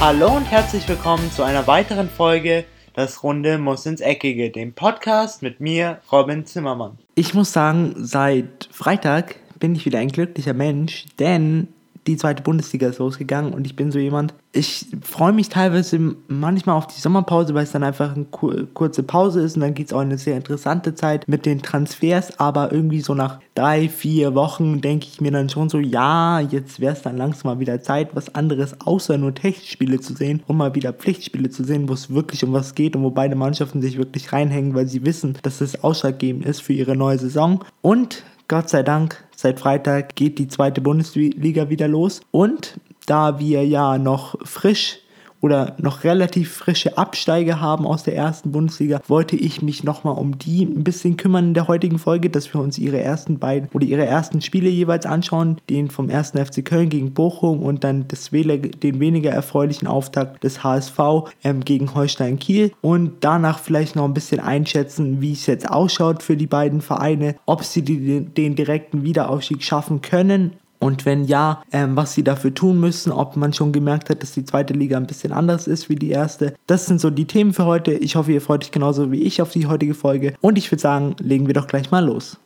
Hallo und herzlich willkommen zu einer weiteren Folge Das Runde muss ins Eckige, dem Podcast mit mir, Robin Zimmermann. Ich muss sagen, seit Freitag bin ich wieder ein glücklicher Mensch, denn die zweite Bundesliga ist losgegangen und ich bin so jemand, ich freue mich teilweise manchmal auf die Sommerpause, weil es dann einfach eine kurze Pause ist und dann geht es auch in eine sehr interessante Zeit mit den Transfers, aber irgendwie so nach drei, vier Wochen denke ich mir dann schon so, ja, jetzt wäre es dann langsam mal wieder Zeit, was anderes außer nur Testspiele zu sehen und mal wieder Pflichtspiele zu sehen, wo es wirklich um was geht und wo beide Mannschaften sich wirklich reinhängen, weil sie wissen, dass es ausschlaggebend ist für ihre neue Saison. Und Gott sei Dank, seit Freitag geht die zweite Bundesliga wieder los. Und da wir ja noch frisch oder noch relativ frische Absteiger haben aus der ersten Bundesliga, wollte ich mich nochmal um die ein bisschen kümmern in der heutigen Folge, dass wir uns ihre ersten beiden oder ihre ersten Spiele jeweils anschauen, den vom ersten FC Köln gegen Bochum und dann das, den weniger erfreulichen Auftakt des HSV ähm, gegen Holstein Kiel. Und danach vielleicht noch ein bisschen einschätzen, wie es jetzt ausschaut für die beiden Vereine, ob sie die, den direkten Wiederaufstieg schaffen können und wenn ja, ähm, was sie dafür tun müssen, ob man schon gemerkt hat, dass die zweite Liga ein bisschen anders ist wie die erste. Das sind so die Themen für heute. Ich hoffe, ihr freut euch genauso wie ich auf die heutige Folge. Und ich würde sagen, legen wir doch gleich mal los.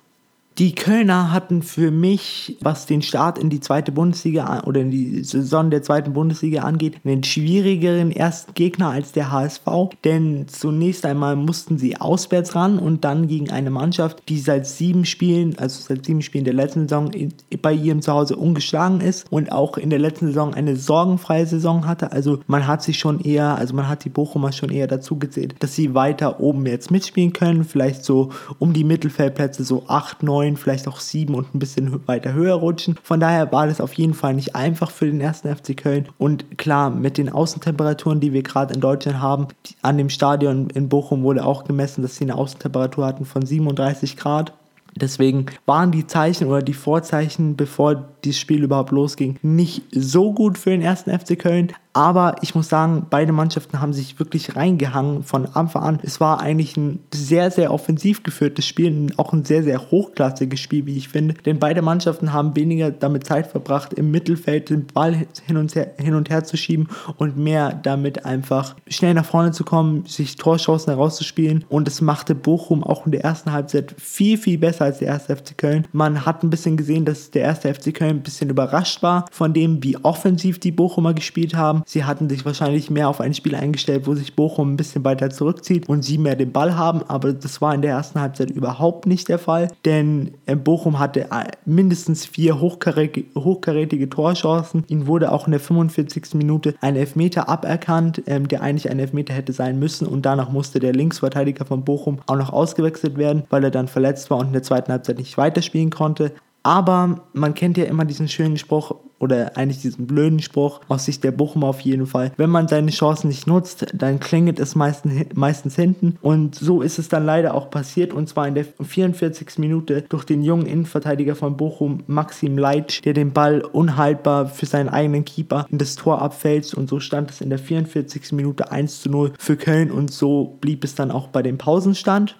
Die Kölner hatten für mich, was den Start in die zweite Bundesliga oder in die Saison der zweiten Bundesliga angeht, einen schwierigeren ersten Gegner als der HSV. Denn zunächst einmal mussten sie auswärts ran und dann gegen eine Mannschaft, die seit sieben Spielen, also seit sieben Spielen der letzten Saison bei ihrem Zuhause ungeschlagen ist und auch in der letzten Saison eine sorgenfreie Saison hatte. Also man hat sich schon eher, also man hat die Bochumer schon eher dazu gezählt, dass sie weiter oben jetzt mitspielen können. Vielleicht so um die Mittelfeldplätze, so 8, 9 neun, vielleicht auch sieben und ein bisschen weiter höher rutschen. Von daher war das auf jeden Fall nicht einfach für den ersten FC Köln. Und klar, mit den Außentemperaturen, die wir gerade in Deutschland haben, an dem Stadion in Bochum wurde auch gemessen, dass sie eine Außentemperatur hatten von 37 Grad. Deswegen waren die Zeichen oder die Vorzeichen, bevor dieses Spiel überhaupt losging, nicht so gut für den ersten FC Köln. Aber ich muss sagen, beide Mannschaften haben sich wirklich reingehangen von Anfang an. Es war eigentlich ein sehr, sehr offensiv geführtes Spiel, auch ein sehr, sehr hochklassiges Spiel, wie ich finde. Denn beide Mannschaften haben weniger damit Zeit verbracht, im Mittelfeld den Ball hin und her, hin und her zu schieben und mehr damit einfach schnell nach vorne zu kommen, sich Torchancen herauszuspielen. Und es machte Bochum auch in der ersten Halbzeit viel, viel besser als der erste FC Köln. Man hat ein bisschen gesehen, dass der erste FC Köln ein bisschen überrascht war von dem, wie offensiv die Bochumer gespielt haben Sie hatten sich wahrscheinlich mehr auf ein Spiel eingestellt, wo sich Bochum ein bisschen weiter zurückzieht und sie mehr den Ball haben, aber das war in der ersten Halbzeit überhaupt nicht der Fall, denn äh, Bochum hatte äh, mindestens vier hochkarätige, hochkarätige Torchancen. Ihnen wurde auch in der 45. Minute ein Elfmeter aberkannt, ähm, der eigentlich ein Elfmeter hätte sein müssen und danach musste der Linksverteidiger von Bochum auch noch ausgewechselt werden, weil er dann verletzt war und in der zweiten Halbzeit nicht weiterspielen konnte. Aber man kennt ja immer diesen schönen Spruch, oder eigentlich diesen blöden Spruch aus Sicht der Bochum auf jeden Fall. Wenn man seine Chancen nicht nutzt, dann klingelt es meistens, meistens hinten. Und so ist es dann leider auch passiert. Und zwar in der 44. Minute durch den jungen Innenverteidiger von Bochum, Maxim Leitsch, der den Ball unhaltbar für seinen eigenen Keeper in das Tor abfällt. Und so stand es in der 44. Minute 1 zu 0 für Köln. Und so blieb es dann auch bei dem Pausenstand.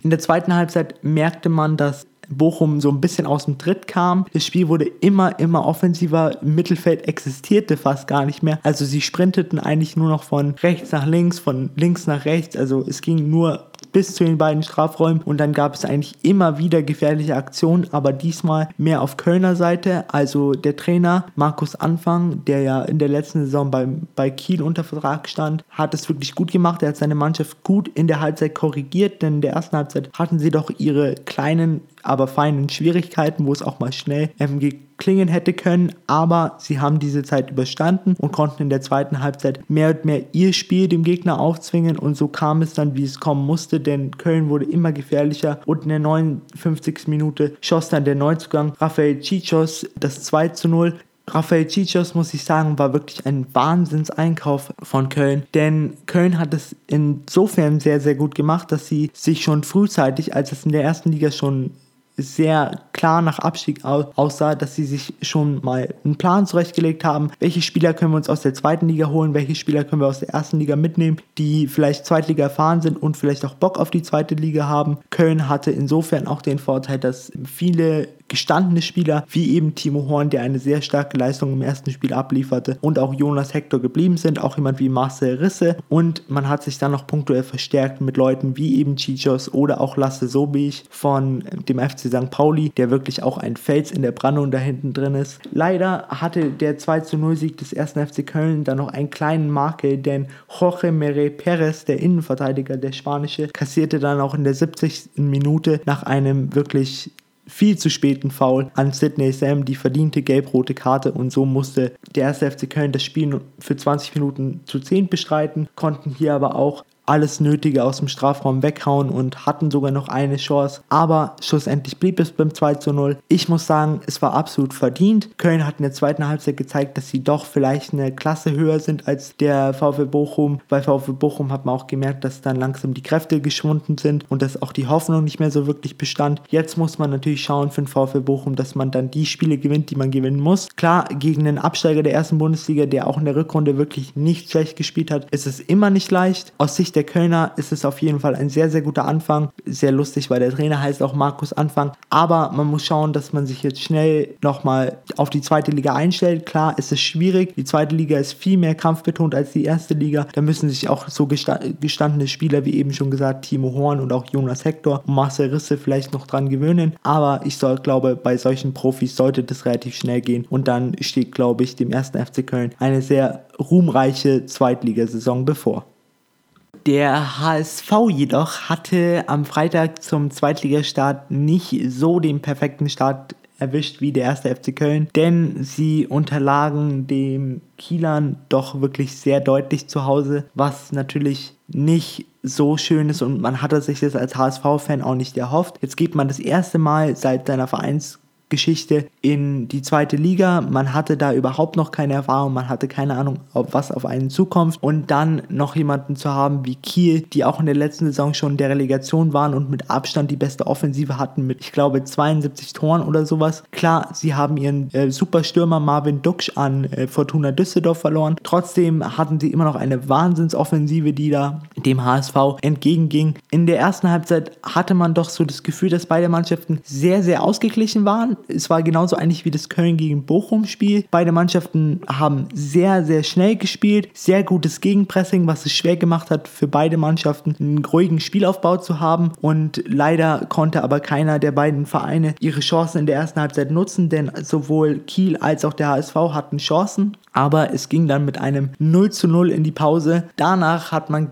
In der zweiten Halbzeit merkte man, dass Bochum so ein bisschen aus dem Tritt kam. Das Spiel wurde immer, immer offensiver. Im Mittelfeld existierte fast gar nicht mehr. Also sie sprinteten eigentlich nur noch von rechts nach links, von links nach rechts. Also es ging nur bis zu den beiden Strafräumen und dann gab es eigentlich immer wieder gefährliche Aktionen, aber diesmal mehr auf Kölner Seite. Also der Trainer Markus Anfang, der ja in der letzten Saison bei, bei Kiel unter Vertrag stand, hat es wirklich gut gemacht. Er hat seine Mannschaft gut in der Halbzeit korrigiert, denn in der ersten Halbzeit hatten sie doch ihre kleinen aber feinen Schwierigkeiten, wo es auch mal schnell ähm, klingen hätte können. Aber sie haben diese Zeit überstanden und konnten in der zweiten Halbzeit mehr und mehr ihr Spiel dem Gegner aufzwingen. Und so kam es dann, wie es kommen musste, denn Köln wurde immer gefährlicher. Und in der 59. Minute schoss dann der Neuzugang Rafael Chichos das 2 zu 0. Rafael Chichos, muss ich sagen, war wirklich ein Wahnsinnseinkauf von Köln, denn Köln hat es insofern sehr, sehr gut gemacht, dass sie sich schon frühzeitig, als es in der ersten Liga schon sehr klar nach Abstieg aussah, dass sie sich schon mal einen Plan zurechtgelegt haben, welche Spieler können wir uns aus der zweiten Liga holen, welche Spieler können wir aus der ersten Liga mitnehmen, die vielleicht Zweitliga erfahren sind und vielleicht auch Bock auf die zweite Liga haben. Köln hatte insofern auch den Vorteil, dass viele gestandene Spieler wie eben Timo Horn, der eine sehr starke Leistung im ersten Spiel ablieferte und auch Jonas Hector geblieben sind, auch jemand wie Marcel Risse und man hat sich dann noch punktuell verstärkt mit Leuten wie eben Chichos oder auch Lasse Sobich von dem FC St. Pauli, der wirklich auch ein Fels in der Brandung da hinten drin ist. Leider hatte der 2 zu 0 Sieg des ersten FC Köln dann noch einen kleinen Makel, denn Jorge Mere Perez, der Innenverteidiger, der Spanische, kassierte dann auch in der 70. Minute nach einem wirklich viel zu späten Foul an Sidney Sam die verdiente gelb-rote Karte und so musste der erste FC Köln das Spiel für 20 Minuten zu 10 bestreiten, konnten hier aber auch alles Nötige aus dem Strafraum weghauen und hatten sogar noch eine Chance. Aber schlussendlich blieb es beim 2 zu 0. Ich muss sagen, es war absolut verdient. Köln hat in der zweiten Halbzeit gezeigt, dass sie doch vielleicht eine Klasse höher sind als der VfL Bochum. Bei VfL Bochum hat man auch gemerkt, dass dann langsam die Kräfte geschwunden sind und dass auch die Hoffnung nicht mehr so wirklich bestand. Jetzt muss man natürlich schauen für den VfL Bochum, dass man dann die Spiele gewinnt, die man gewinnen muss. Klar, gegen einen Absteiger der ersten Bundesliga, der auch in der Rückrunde wirklich nicht schlecht gespielt hat, ist es immer nicht leicht. Aus Sicht der Kölner ist es auf jeden Fall ein sehr, sehr guter Anfang. Sehr lustig, weil der Trainer heißt auch Markus Anfang. Aber man muss schauen, dass man sich jetzt schnell nochmal auf die zweite Liga einstellt. Klar, es ist schwierig. Die zweite Liga ist viel mehr kampfbetont als die erste Liga. Da müssen sich auch so gestandene Spieler, wie eben schon gesagt, Timo Horn und auch Jonas Hector und Marcel Risse vielleicht noch dran gewöhnen. Aber ich soll, glaube, bei solchen Profis sollte das relativ schnell gehen. Und dann steht, glaube ich, dem ersten FC Köln eine sehr ruhmreiche Zweitligasaison bevor. Der HSV jedoch hatte am Freitag zum Zweitligastart nicht so den perfekten Start erwischt wie der erste FC Köln, denn sie unterlagen dem Kielern doch wirklich sehr deutlich zu Hause, was natürlich nicht so schön ist und man hatte sich das als HSV-Fan auch nicht erhofft. Jetzt geht man das erste Mal seit seiner Vereins Geschichte in die zweite Liga. Man hatte da überhaupt noch keine Erfahrung, man hatte keine Ahnung, ob was auf einen zukommt. Und dann noch jemanden zu haben wie Kiel, die auch in der letzten Saison schon in der Relegation waren und mit Abstand die beste Offensive hatten mit, ich glaube, 72 Toren oder sowas. Klar, sie haben ihren äh, Superstürmer Marvin Duksch an äh, Fortuna Düsseldorf verloren. Trotzdem hatten sie immer noch eine Wahnsinnsoffensive, die da dem HSV entgegenging. In der ersten Halbzeit hatte man doch so das Gefühl, dass beide Mannschaften sehr, sehr ausgeglichen waren es war genauso eigentlich wie das Köln gegen Bochum Spiel. Beide Mannschaften haben sehr, sehr schnell gespielt, sehr gutes Gegenpressing, was es schwer gemacht hat für beide Mannschaften einen ruhigen Spielaufbau zu haben und leider konnte aber keiner der beiden Vereine ihre Chancen in der ersten Halbzeit nutzen, denn sowohl Kiel als auch der HSV hatten Chancen, aber es ging dann mit einem 0 zu 0 in die Pause. Danach hat man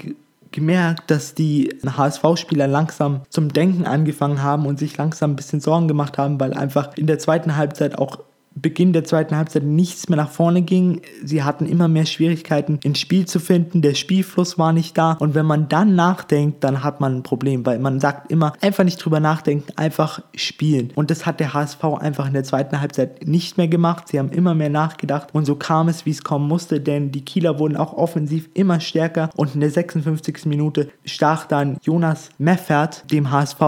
gemerkt, dass die HSV-Spieler langsam zum Denken angefangen haben und sich langsam ein bisschen Sorgen gemacht haben, weil einfach in der zweiten Halbzeit auch Beginn der zweiten Halbzeit nichts mehr nach vorne ging. Sie hatten immer mehr Schwierigkeiten ins Spiel zu finden. Der Spielfluss war nicht da. Und wenn man dann nachdenkt, dann hat man ein Problem, weil man sagt immer, einfach nicht drüber nachdenken, einfach spielen. Und das hat der HSV einfach in der zweiten Halbzeit nicht mehr gemacht. Sie haben immer mehr nachgedacht. Und so kam es, wie es kommen musste, denn die Kieler wurden auch offensiv immer stärker. Und in der 56. Minute stach dann Jonas Meffert dem HSV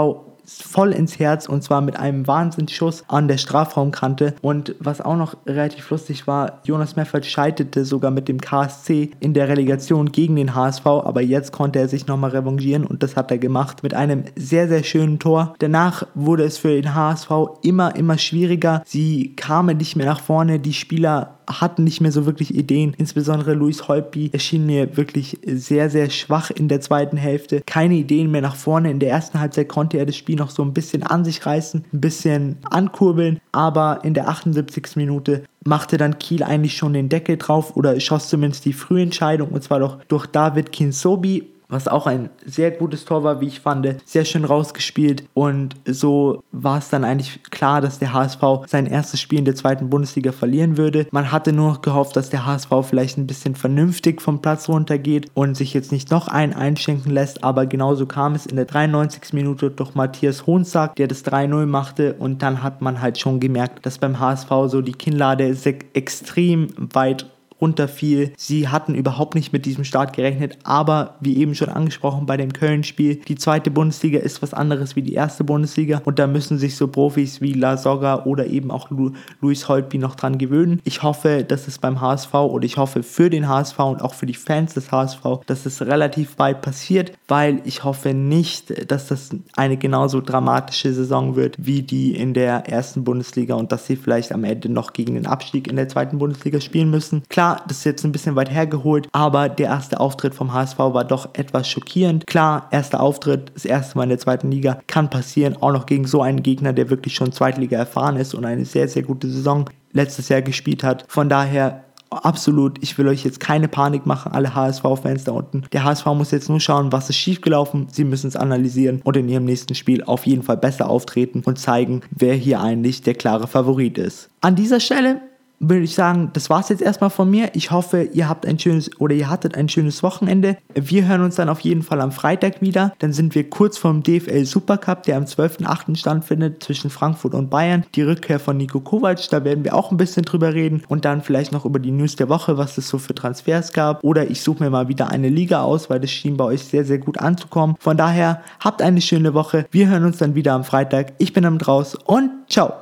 voll ins Herz und zwar mit einem Wahnsinnsschuss an der Strafraumkante. Und was auch noch relativ lustig war, Jonas Meffert scheiterte sogar mit dem KSC in der Relegation gegen den HSV, aber jetzt konnte er sich nochmal revanchieren und das hat er gemacht mit einem sehr, sehr schönen Tor. Danach wurde es für den HSV immer, immer schwieriger. Sie kamen nicht mehr nach vorne, die Spieler hatten nicht mehr so wirklich Ideen. Insbesondere Luis Holtby erschien mir wirklich sehr, sehr schwach in der zweiten Hälfte. Keine Ideen mehr nach vorne. In der ersten Halbzeit konnte er das Spiel noch so ein bisschen an sich reißen, ein bisschen ankurbeln, aber in der 78. Minute machte dann Kiel eigentlich schon den Deckel drauf oder schoss zumindest die Frühentscheidung und zwar doch durch David Kinsobi was auch ein sehr gutes Tor war, wie ich fand. Sehr schön rausgespielt und so war es dann eigentlich klar, dass der HSV sein erstes Spiel in der zweiten Bundesliga verlieren würde. Man hatte nur noch gehofft, dass der HSV vielleicht ein bisschen vernünftig vom Platz runtergeht und sich jetzt nicht noch einen einschenken lässt, aber genauso kam es in der 93. Minute durch Matthias Hohnsack, der das 3-0 machte und dann hat man halt schon gemerkt, dass beim HSV so die Kinnlade extrem weit runterfiel. Sie hatten überhaupt nicht mit diesem Start gerechnet, aber wie eben schon angesprochen bei dem Köln-Spiel, die zweite Bundesliga ist was anderes wie die erste Bundesliga und da müssen sich so Profis wie La Soga oder eben auch Lu Luis Holtby noch dran gewöhnen. Ich hoffe, dass es beim HSV oder ich hoffe für den HSV und auch für die Fans des HSV, dass es relativ bald passiert, weil ich hoffe nicht, dass das eine genauso dramatische Saison wird wie die in der ersten Bundesliga und dass sie vielleicht am Ende noch gegen den Abstieg in der zweiten Bundesliga spielen müssen. Klar, das ist jetzt ein bisschen weit hergeholt, aber der erste Auftritt vom HSV war doch etwas schockierend. Klar, erster Auftritt, das erste Mal in der zweiten Liga, kann passieren, auch noch gegen so einen Gegner, der wirklich schon Zweitliga erfahren ist und eine sehr, sehr gute Saison letztes Jahr gespielt hat. Von daher absolut, ich will euch jetzt keine Panik machen, alle HSV-Fans da unten. Der HSV muss jetzt nur schauen, was ist schiefgelaufen. Sie müssen es analysieren und in ihrem nächsten Spiel auf jeden Fall besser auftreten und zeigen, wer hier eigentlich der klare Favorit ist. An dieser Stelle würde ich sagen, das war es jetzt erstmal von mir. Ich hoffe, ihr habt ein schönes oder ihr hattet ein schönes Wochenende. Wir hören uns dann auf jeden Fall am Freitag wieder. Dann sind wir kurz vom DFL Supercup, der am 12.8. stattfindet zwischen Frankfurt und Bayern. Die Rückkehr von Nico Kovac, da werden wir auch ein bisschen drüber reden und dann vielleicht noch über die News der Woche, was es so für Transfers gab. Oder ich suche mir mal wieder eine Liga aus, weil das schien bei euch sehr, sehr gut anzukommen. Von daher, habt eine schöne Woche. Wir hören uns dann wieder am Freitag. Ich bin am Draus und ciao.